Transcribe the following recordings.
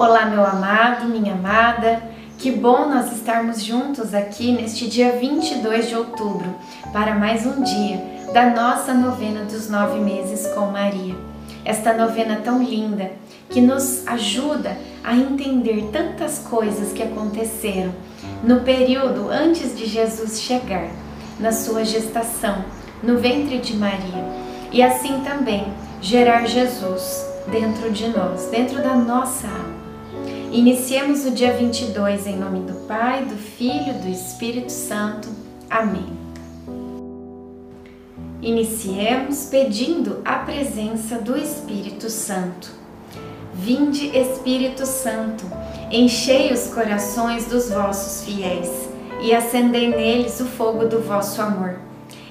Olá, meu amado, minha amada. Que bom nós estarmos juntos aqui neste dia 22 de outubro para mais um dia da nossa novena dos nove meses com Maria. Esta novena tão linda que nos ajuda a entender tantas coisas que aconteceram no período antes de Jesus chegar, na sua gestação, no ventre de Maria, e assim também gerar Jesus dentro de nós, dentro da nossa alma. Iniciemos o dia 22 em nome do Pai, do Filho, do Espírito Santo. Amém. Iniciemos pedindo a presença do Espírito Santo. Vinde, Espírito Santo, enchei os corações dos vossos fiéis e acendei neles o fogo do vosso amor.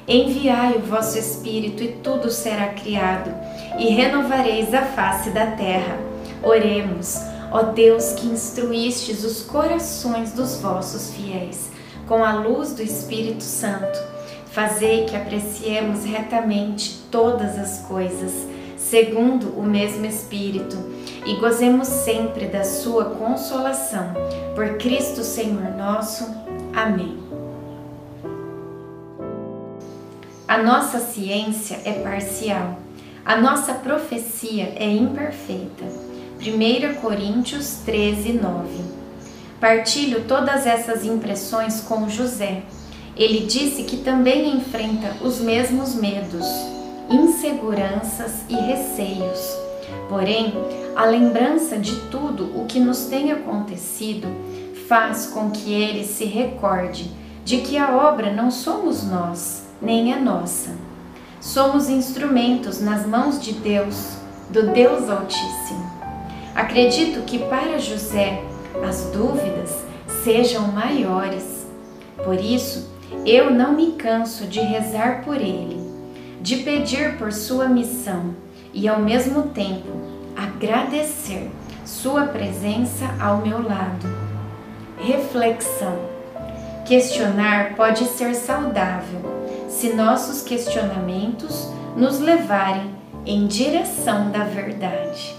Enviai o vosso Espírito e tudo será criado, e renovareis a face da terra. Oremos. Ó Deus que instruístes os corações dos vossos fiéis com a luz do Espírito Santo, fazei que apreciemos retamente todas as coisas, segundo o mesmo Espírito, e gozemos sempre da sua consolação. Por Cristo Senhor nosso. Amém. A nossa ciência é parcial, a nossa profecia é imperfeita. 1 Coríntios 13, 9. Partilho todas essas impressões com José. Ele disse que também enfrenta os mesmos medos, inseguranças e receios. Porém, a lembrança de tudo o que nos tem acontecido faz com que ele se recorde de que a obra não somos nós, nem é nossa. Somos instrumentos nas mãos de Deus, do Deus Altíssimo. Acredito que para José as dúvidas sejam maiores. Por isso, eu não me canso de rezar por ele, de pedir por sua missão e ao mesmo tempo agradecer sua presença ao meu lado. Reflexão: questionar pode ser saudável se nossos questionamentos nos levarem em direção da verdade.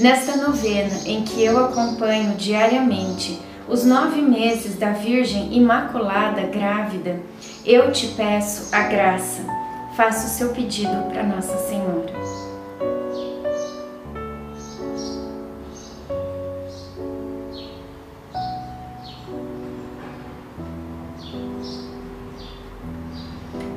Nesta novena em que eu acompanho diariamente os nove meses da Virgem Imaculada grávida, eu te peço a graça. Faça o seu pedido para Nossa Senhora.